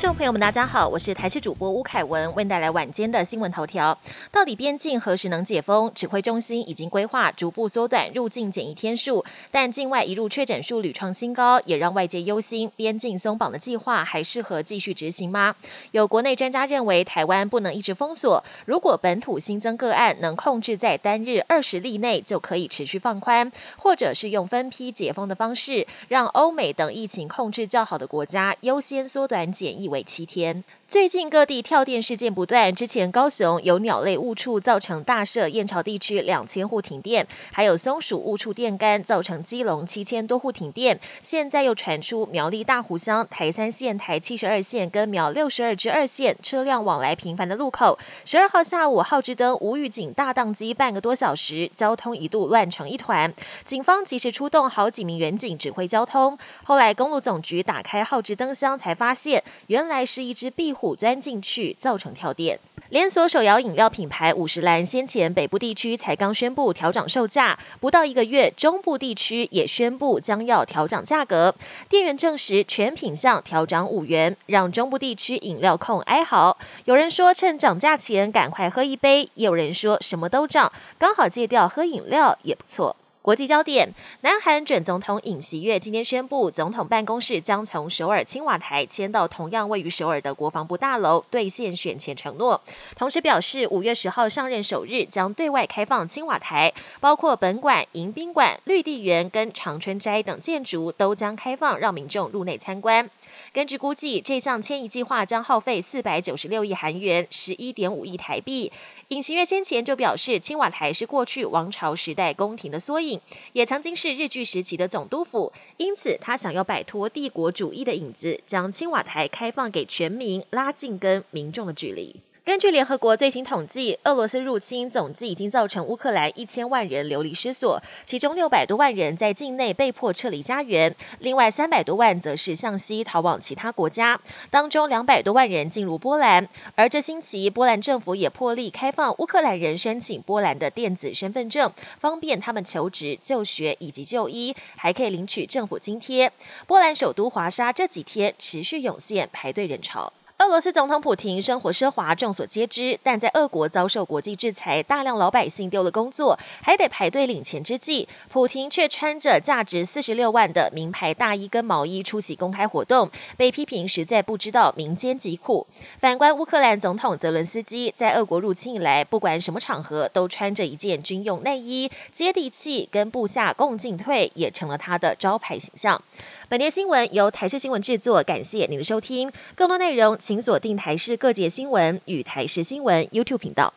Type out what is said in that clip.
众朋友们，大家好，我是台视主播吴凯文，为带来晚间的新闻头条。到底边境何时能解封？指挥中心已经规划逐步缩短入境检疫天数，但境外一入确诊数屡创新高，也让外界忧心边境松绑的计划还适合继续执行吗？有国内专家认为，台湾不能一直封锁，如果本土新增个案能控制在单日二十例内，就可以持续放宽，或者是用分批解封的方式，让欧美等疫情控制较好的国家优先缩短检疫为。七天。最近各地跳电事件不断，之前高雄有鸟类误触造成大社燕巢地区两千户停电，还有松鼠误触电杆造成基隆七千多户停电。现在又传出苗栗大湖乡台三线、台七十二线跟苗六十二支二线车辆往来频繁的路口，十二号下午号志灯无预警大宕机半个多小时，交通一度乱成一团。警方及时出动好几名员警指挥交通，后来公路总局打开号志灯箱，才发现原原来是一只壁虎。虎钻进去，造成跳电。连锁手摇饮料品牌五十岚先前北部地区才刚宣布调涨售价，不到一个月，中部地区也宣布将要调涨价格。店员证实全品项调涨五元，让中部地区饮料控哀嚎。有人说趁涨价前赶快喝一杯，也有人说什么都涨，刚好戒掉喝饮料也不错。国际焦点：南韩准总统尹锡悦今天宣布，总统办公室将从首尔青瓦台迁到同样位于首尔的国防部大楼，兑现选前承诺。同时表示，五月十号上任首日将对外开放青瓦台，包括本馆、迎宾馆、绿地园跟长春斋等建筑都将开放，让民众入内参观。根据估计，这项迁移计划将耗费四百九十六亿韩元，十一点五亿台币。尹锡悦先前就表示，青瓦台是过去王朝时代宫廷的缩影，也曾经是日据时期的总督府，因此他想要摆脱帝国主义的影子，将青瓦台开放给全民，拉近跟民众的距离。根据联合国最新统计，俄罗斯入侵总计已经造成乌克兰一千万人流离失所，其中六百多万人在境内被迫撤离家园，另外三百多万则是向西逃往其他国家，当中两百多万人进入波兰。而这星期，波兰政府也破例开放乌克兰人申请波兰的电子身份证，方便他们求职、就学以及就医，还可以领取政府津贴。波兰首都华沙这几天持续涌现排队人潮。俄罗斯总统普京生活奢华，众所皆知。但在俄国遭受国际制裁，大量老百姓丢了工作，还得排队领钱之际，普京却穿着价值四十六万的名牌大衣跟毛衣出席公开活动，被批评实在不知道民间疾苦。反观乌克兰总统泽伦斯基，在俄国入侵以来，不管什么场合都穿着一件军用内衣，接地气，跟部下共进退，也成了他的招牌形象。本节新闻由台视新闻制作，感谢您的收听。更多内容请锁定台视各界新闻与台视新闻 YouTube 频道。